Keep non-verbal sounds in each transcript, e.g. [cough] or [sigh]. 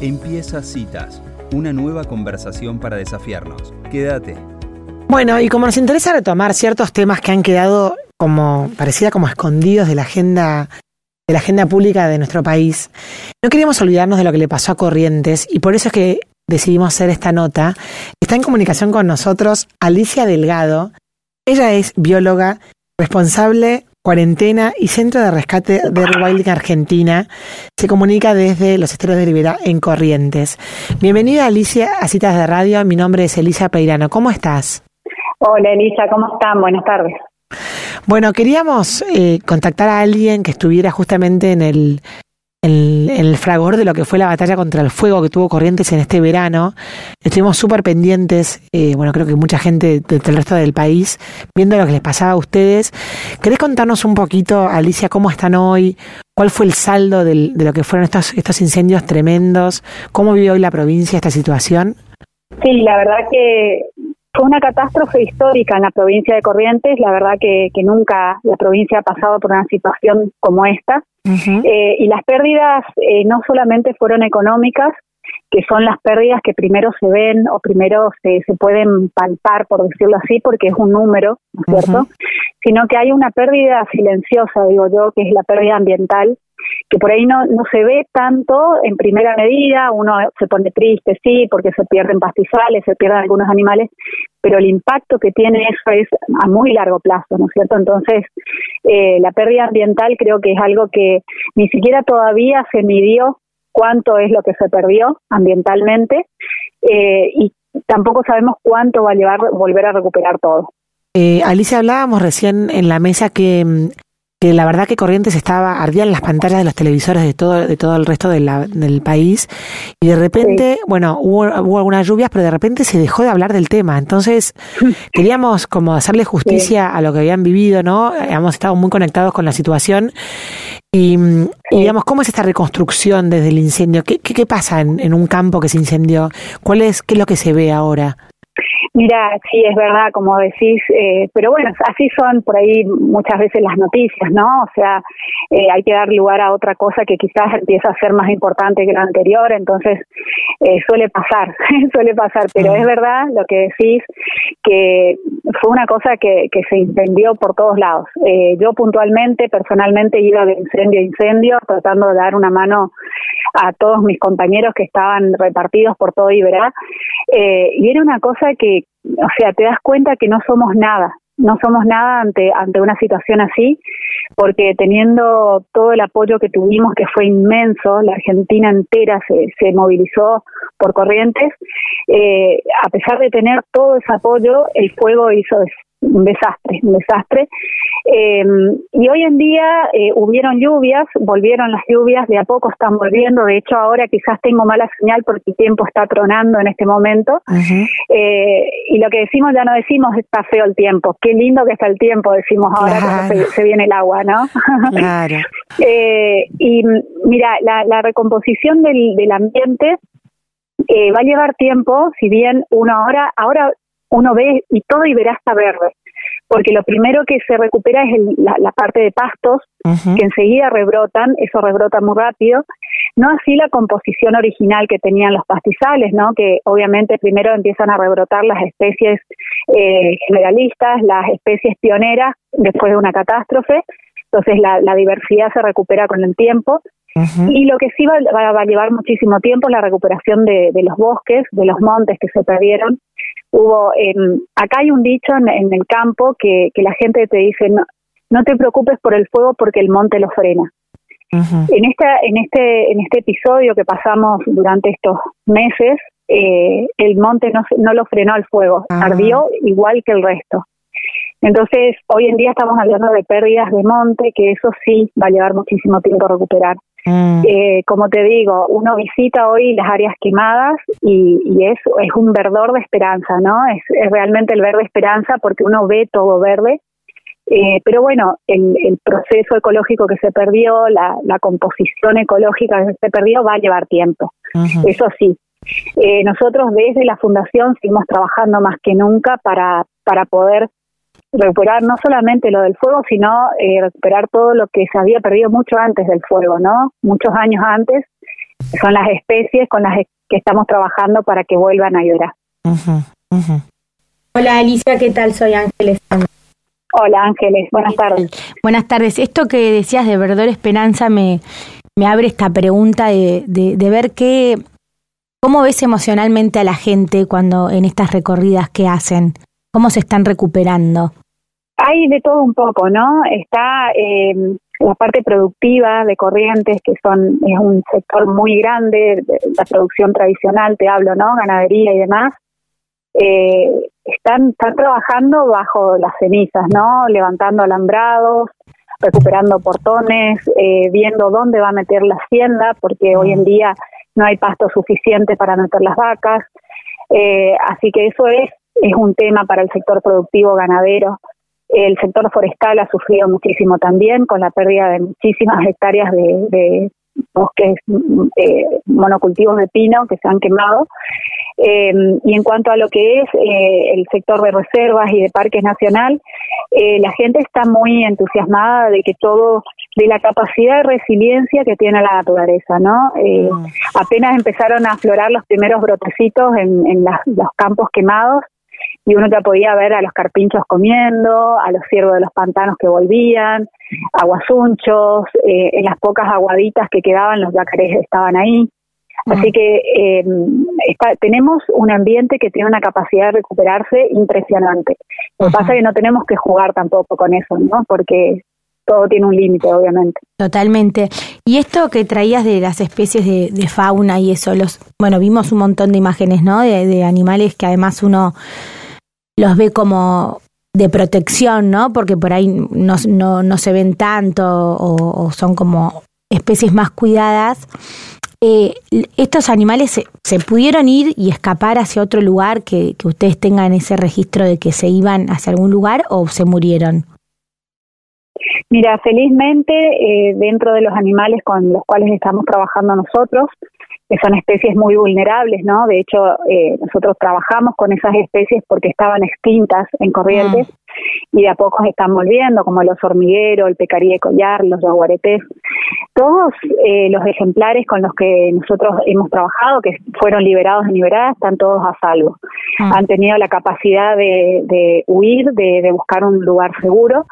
Empieza Citas, una nueva conversación para desafiarnos. Quédate. Bueno, y como nos interesa retomar ciertos temas que han quedado como parecida como escondidos de la agenda de la agenda pública de nuestro país, no queríamos olvidarnos de lo que le pasó a Corrientes y por eso es que decidimos hacer esta nota. Está en comunicación con nosotros Alicia Delgado. Ella es bióloga, responsable cuarentena y centro de rescate de Rewilding Argentina. Se comunica desde los esteros de Rivera en Corrientes. Bienvenida Alicia a Citas de Radio. Mi nombre es Elisa Peirano. ¿Cómo estás? Hola Elisa, ¿cómo están? Buenas tardes. Bueno, queríamos eh, contactar a alguien que estuviera justamente en el, el, fragor de lo que fue la batalla contra el fuego que tuvo Corrientes en este verano. Estuvimos súper pendientes, eh, bueno, creo que mucha gente del resto del país, viendo lo que les pasaba a ustedes. ¿Querés contarnos un poquito, Alicia, cómo están hoy? ¿Cuál fue el saldo de lo que fueron estos, estos incendios tremendos? ¿Cómo vive hoy la provincia esta situación? Sí, la verdad que fue una catástrofe histórica en la provincia de Corrientes. La verdad que, que nunca la provincia ha pasado por una situación como esta. Eh, y las pérdidas eh, no solamente fueron económicas, que son las pérdidas que primero se ven o primero se, se pueden palpar, por decirlo así, porque es un número, ¿no es cierto? Sino que hay una pérdida silenciosa, digo yo, que es la pérdida ambiental, que por ahí no, no se ve tanto en primera medida, uno se pone triste, sí, porque se pierden pastizales, se pierden algunos animales, pero el impacto que tiene eso es a muy largo plazo, ¿no es cierto? Entonces, eh, la pérdida ambiental creo que es algo que ni siquiera todavía se midió cuánto es lo que se perdió ambientalmente eh, y tampoco sabemos cuánto va a llevar volver a recuperar todo. Eh, Alicia, hablábamos recién en la mesa que mm, que la verdad que Corrientes estaba, ardía en las pantallas de los televisores de todo, de todo el resto de la, del país, y de repente, bueno, hubo, hubo, algunas lluvias, pero de repente se dejó de hablar del tema. Entonces, [laughs] queríamos como hacerle justicia a lo que habían vivido, ¿no? Hemos estado muy conectados con la situación. Y, digamos, ¿cómo es esta reconstrucción desde el incendio? ¿Qué, qué, qué pasa en, en un campo que se incendió? ¿Cuál es, qué es lo que se ve ahora? Mira, sí, es verdad, como decís, eh, pero bueno, así son por ahí muchas veces las noticias, ¿no? O sea, eh, hay que dar lugar a otra cosa que quizás empieza a ser más importante que la anterior, entonces eh, suele pasar, [laughs] suele pasar, pero es verdad lo que decís, que fue una cosa que, que se incendió por todos lados. Eh, yo puntualmente, personalmente, iba de incendio a incendio, tratando de dar una mano a todos mis compañeros que estaban repartidos por todo Iberá, eh, y era una cosa que o sea, te das cuenta que no somos nada, no somos nada ante, ante una situación así, porque teniendo todo el apoyo que tuvimos, que fue inmenso, la Argentina entera se, se movilizó por corrientes, eh, a pesar de tener todo ese apoyo, el fuego hizo un desastre, un desastre. Eh, y hoy en día eh, hubieron lluvias, volvieron las lluvias, de a poco están volviendo, de hecho ahora quizás tengo mala señal porque el tiempo está tronando en este momento. eh, y lo que decimos ya no decimos está feo el tiempo, qué lindo que está el tiempo, decimos ahora claro. se, se, viene el agua, ¿no? Claro. [laughs] eh, y mira, la, la recomposición del, del ambiente eh, va a llevar tiempo, si bien uno ahora, ahora uno ve y todo y verá hasta verde, porque lo primero que se recupera es el, la, la, parte de pastos, uh -huh. que enseguida rebrotan, eso rebrota muy rápido, no así la composición original que tenían los pastizales, ¿no? que obviamente primero empiezan a rebrotar las especies eh, generalistas, las especies pioneras después de una catástrofe, entonces la, la diversidad se recupera con el tiempo, Uh -huh. Y lo que sí va, va, va, a llevar muchísimo tiempo es la recuperación de, de, los bosques, de los montes que se perdieron. Hubo, eh, acá hay un dicho en, en el campo que, que, la gente te dice, no, no te preocupes por el fuego porque el monte lo frena. Uh -huh. En, esta, en, este, en este episodio que pasamos durante estos meses, eh, el monte no, no lo frenó el fuego, uh -huh. ardió igual que el resto. Entonces, hoy en día estamos hablando de pérdidas de monte, que eso sí va a llevar muchísimo tiempo a recuperar. Mm. Eh, como te digo, uno visita hoy las áreas quemadas y, y es, es un verdor de esperanza, ¿no? Es, es, realmente el verde esperanza porque uno ve todo verde. Eh, pero bueno, el, el, proceso ecológico que se perdió, la, la, composición ecológica que se perdió va a llevar tiempo. Uh -huh. Eso sí. Eh, nosotros desde la Fundación seguimos trabajando más que nunca para, para poder recuperar no solamente lo del fuego, sino eh, recuperar todo lo que se había perdido mucho antes del fuego, ¿no? Muchos años antes, son las especies con las que estamos trabajando para que vuelvan a llorar. Hola Alicia, ¿qué tal? Soy Ángeles. Hola Ángeles, buenas tardes. Buenas tardes. Esto que decías de Verdor Esperanza me, me abre esta pregunta de, de, ver qué, cómo ves emocionalmente a la gente cuando en estas recorridas que hacen, cómo se están recuperando. Hay de todo un poco, ¿no? Está eh, la parte productiva de Corrientes, que son es un sector muy grande, la producción tradicional, te hablo, ¿no? Ganadería y demás. Eh, están, están trabajando bajo las cenizas, ¿no? Levantando alambrados, recuperando portones, eh, viendo dónde va a meter la hacienda, porque hoy en día no hay pasto suficiente para meter las vacas. Eh, así que eso es, es un tema para el sector productivo ganadero. El sector forestal ha sufrido muchísimo también con la pérdida de muchísimas hectáreas de, bosques, eh, monocultivos de pino que se han quemado. Eh, y en cuanto a lo que es eh, el sector de reservas y de parques nacional, la gente está muy entusiasmada de que todo, de la capacidad de resiliencia que tiene la naturaleza, ¿no? Mm. Apenas empezaron a aflorar los primeros brotecitos en, en los campos quemados y uno ya podía ver a los carpinchos comiendo, a los ciervos de los pantanos que volvían, aguasunchos, eh, en las pocas aguaditas que quedaban los yacarés estaban ahí. Así que eh, tenemos un ambiente que tiene una capacidad de recuperarse impresionante. Lo que pasa es que no tenemos que jugar tampoco con eso, ¿no? Porque todo tiene un límite, obviamente. Totalmente. Y esto que traías de las especies de, fauna y eso, los, bueno, vimos un montón de imágenes, ¿no? De, animales que además uno los ve como de protección, ¿no? Porque por ahí no, no, se ven tanto o, son como especies más cuidadas. Eh, ¿Estos animales se, se, pudieron ir y escapar hacia otro lugar que, que ustedes tengan ese registro de que se iban hacia algún lugar o se murieron? Mira, felizmente eh, dentro de los animales con los cuales estamos trabajando nosotros, que son especies muy vulnerables, ¿no? De hecho, eh, nosotros trabajamos con esas especies porque estaban extintas en corrientes mm. y de a poco se están volviendo, como el oso hormiguero, el pecarí de collar, los jaguaretés. Todos eh, los ejemplares con los que nosotros hemos trabajado, que fueron liberados y liberadas, están todos a salvo. Mm. Han tenido la capacidad de, huir, de, buscar un lugar seguro.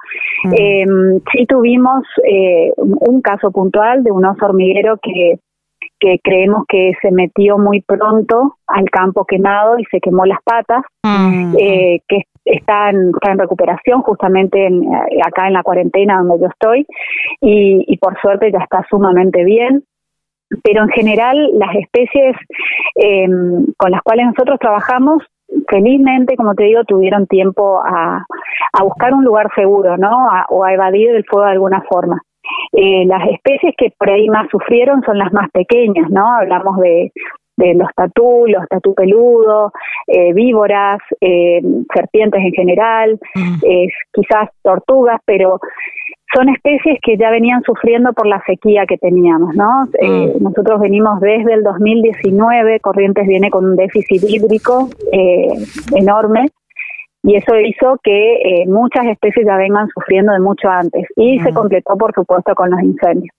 Mm. Em, sí tuvimos eh, un caso puntual de un oso hormiguero que que creemos que se metió muy pronto al campo quemado y se quemó las patas, mm. eh, que está en, en recuperación justamente en, eh, acá en la cuarentena donde yo estoy y, por suerte ya está sumamente bien. Pero en general las especies em, con las cuales nosotros trabajamos felizmente, como te digo, tuvieron tiempo a, a buscar un lugar seguro, ¿no? o a evadir el fuego de alguna forma. Eh, las especies que por ahí más sufrieron son las más pequeñas, ¿no? Hablamos de, de los tatú, los tatú peludos, eh, víboras, eh, serpientes en general, mm. quizás tortugas, pero son especies que ya venían sufriendo por la sequía que teníamos, ¿no? Mm. nosotros venimos desde el 2019, Corrientes viene con un déficit hídrico enorme y eso hizo que eh, muchas especies ya vengan sufriendo de mucho antes y se completó por supuesto con los incendios.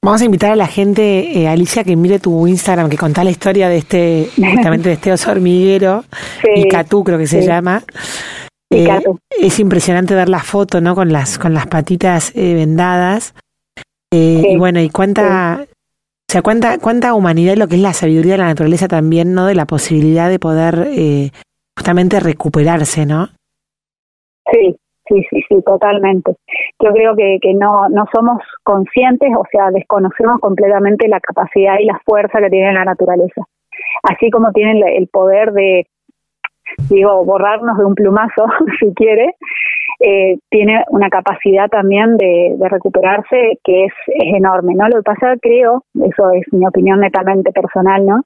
Vamos a invitar a la gente, eh, Alicia, que mire tu Instagram, que contá la historia de este, justamente de este oso hormiguero, [laughs] y Catú creo que se llama. Eh, es impresionante ver la foto, ¿no? Con las, con las patitas vendadas. Y bueno, y cuánta, o sea, cuánta, cuánta humanidad y lo que es la sabiduría de la naturaleza también, ¿no? De la posibilidad de poder justamente recuperarse, ¿no? Sí, sí, sí, sí, totalmente. Yo creo que, que no, no somos conscientes, o sea, desconocemos completamente la capacidad y la fuerza que tiene la naturaleza. Así como tienen el poder de, digo, borrarnos de un plumazo, [laughs] si quiere, eh, tiene una capacidad también de, de recuperarse que es, es enorme, ¿no? Lo que pasa, creo, eso es mi opinión netamente personal, ¿no?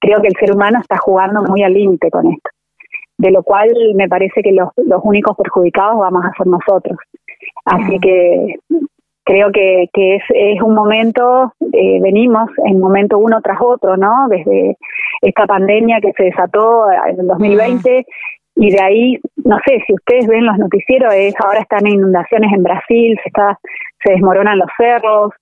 Creo que el ser humano está jugando muy al límite con esto de lo cual me parece que los, los únicos perjudicados vamos a ser nosotros. Así que creo que, que es, es un momento, eh, venimos en momento uno tras otro, ¿no? Desde esta pandemia que se desató en el 2020 y de ahí, no sé, si ustedes ven los noticieros, es ahora están inundaciones en Brasil, se está se desmoronan los cerros,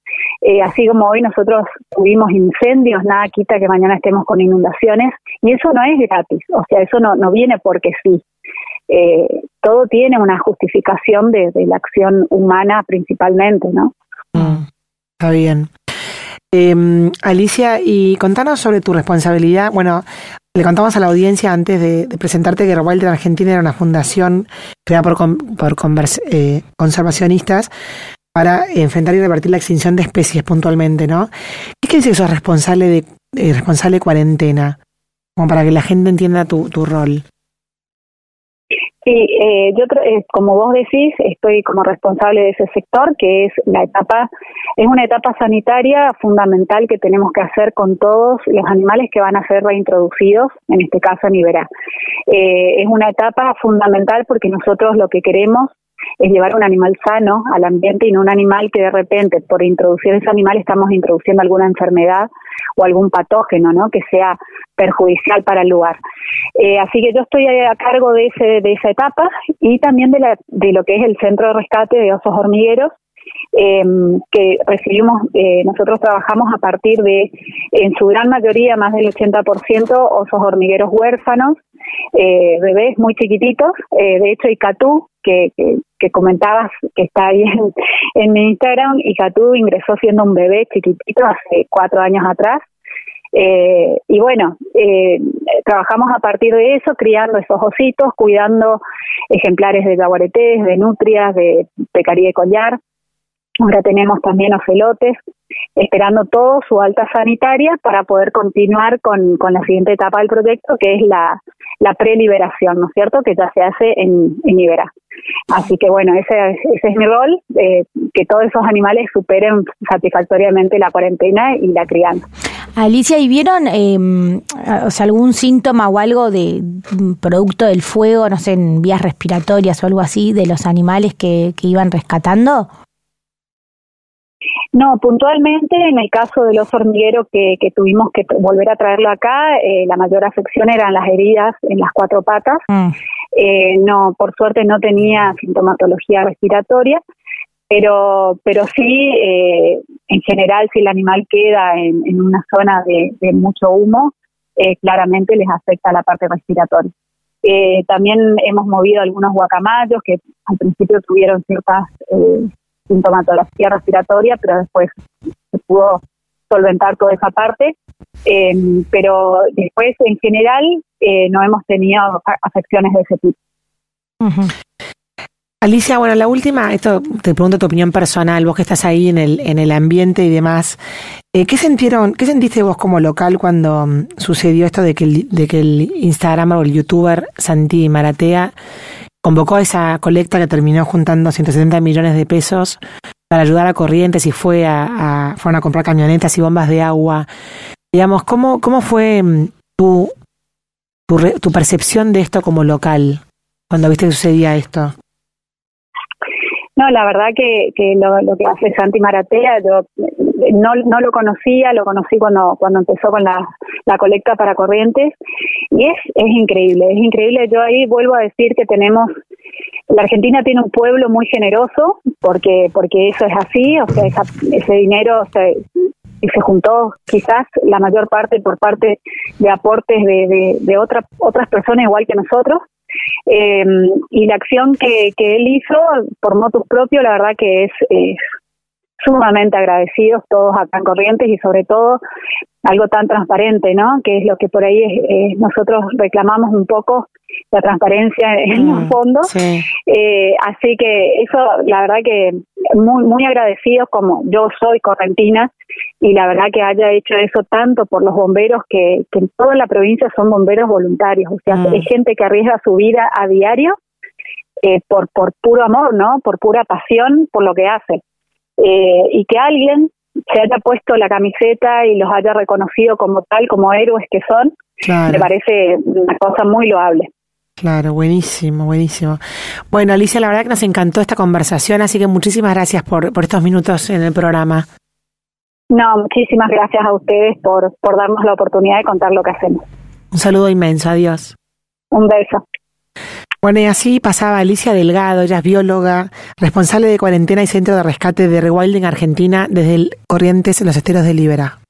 eh, así como hoy nosotros tuvimos incendios, nada quita que mañana estemos con inundaciones, y eso no es gratis, o sea, eso no, no viene porque sí. Eh, todo tiene una justificación de, la acción humana principalmente, ¿no? Mm, está bien. Eh, Alicia, y contanos sobre tu responsabilidad. Bueno, le contamos a la audiencia antes de, presentarte que Rewilder Argentina era una fundación creada por, por eh, conservacionistas para enfrentar y revertir la extinción de especies puntualmente, ¿no? ¿Qué quiere decir que sos responsable de eh, responsable cuarentena? Como para que la gente entienda tu rol. Sí, eh, yo eh, como vos decís, estoy como responsable de ese sector, que es la etapa, es una etapa sanitaria fundamental que tenemos que hacer con todos los animales que van a ser reintroducidos, en este caso en Iberá. Eh, es una etapa fundamental porque nosotros lo que queremos es llevar un animal sano al ambiente y no un animal que de repente por introducir ese animal estamos introduciendo alguna enfermedad o algún patógeno, ¿no? Que sea perjudicial para el lugar. Eh, así que yo estoy a cargo de ese de esa etapa y también de la de lo que es el centro de rescate de osos hormigueros eh, que recibimos, eh, nosotros trabajamos a partir de, en su gran mayoría, más del 80%, osos hormigueros huérfanos, eh, bebés muy chiquititos. Eh, de hecho, Icatú, que, que, que, comentabas que está ahí en, en mi Instagram, Icatú ingresó siendo un bebé chiquitito hace cuatro años atrás. Eh, y bueno, eh, trabajamos a partir de eso, criando esos ositos, cuidando ejemplares de jaguaretés, de nutrias, de pecarí de collar. Ahora tenemos también ocelotes, esperando todo su alta sanitaria para poder continuar con, con la siguiente etapa del proyecto, que es la, la preliberación, ¿no es cierto?, que ya se hace en, en Ibera. Así que bueno, ese, ese es mi rol, eh, que todos esos animales superen satisfactoriamente la cuarentena y la crianza. Alicia, ¿y vieron eh, o sea, algún síntoma o algo de producto del fuego, no sé, en vías respiratorias o algo así, de los animales que, que iban rescatando? No, puntualmente en el caso del oso hormiguero que, que tuvimos que volver a traerlo acá, eh, la mayor afección eran las heridas en las cuatro patas. Mm. Eh, no, por suerte no tenía sintomatología respiratoria, pero, pero sí, eh, en general, si el animal queda en, en una zona de, de mucho humo, eh, claramente les afecta la parte respiratoria. Eh, también hemos movido algunos guacamayos que al principio tuvieron ciertas sintomatología respiratoria, pero después se pudo solventar toda esa parte. Eh, pero después, en general, eh, no hemos tenido afecciones de ese tipo. Alicia, bueno, la última, esto te pregunto tu opinión personal, vos que estás ahí en el, en el ambiente y demás, eh, ¿qué sintieron, qué sentiste vos como local cuando um, sucedió esto de que, el, de que el Instagram o el youtuber Santi Maratea convocó esa colecta que terminó juntando 170 millones de pesos para ayudar a Corrientes y fue a, a, fueron a comprar camionetas y bombas de agua. Digamos, ¿cómo, cómo fue mm, tu, tu, tu percepción de esto como local cuando viste que sucedía esto? No, la verdad que, que lo, lo, que hace Santi Maratea, yo no, no lo conocía, lo conocí cuando, cuando empezó con la, la colecta para corrientes y es, es increíble, es increíble. Yo ahí vuelvo a decir que tenemos, la Argentina tiene un pueblo muy generoso porque, porque eso es así, o sea, esa, ese dinero se, se juntó quizás la mayor parte por parte de aportes de, de, de otra, otras personas igual que nosotros eh, y la acción que, que él hizo por motus propio, la verdad que es, es sumamente agradecidos todos acá en Corrientes y sobre todo algo tan transparente, ¿no? Que es lo que por ahí es, eh, nosotros reclamamos un poco la transparencia en mm, los fondos. Sí. Eh, así que eso, la verdad que muy muy agradecidos como yo soy correntina y la verdad que haya hecho eso tanto por los bomberos que, que en toda la provincia son bomberos voluntarios, o sea, mm. hay gente que arriesga su vida a diario eh, por por puro amor, ¿no? Por pura pasión por lo que hace. Eh, y que alguien se haya puesto la camiseta y los haya reconocido como tal, como héroes que son, claro. me parece una cosa muy loable. Claro, buenísimo, buenísimo. Bueno, Alicia, la verdad que nos encantó esta conversación, así que muchísimas gracias por, por estos minutos en el programa. No, muchísimas gracias a ustedes por, por darnos la oportunidad de contar lo que hacemos. Un saludo inmenso, adiós. Un beso. Bueno, y así pasaba Alicia Delgado, ella es bióloga, responsable de cuarentena y centro de rescate de Rewilding Argentina desde el Corrientes en los esteros de Libera.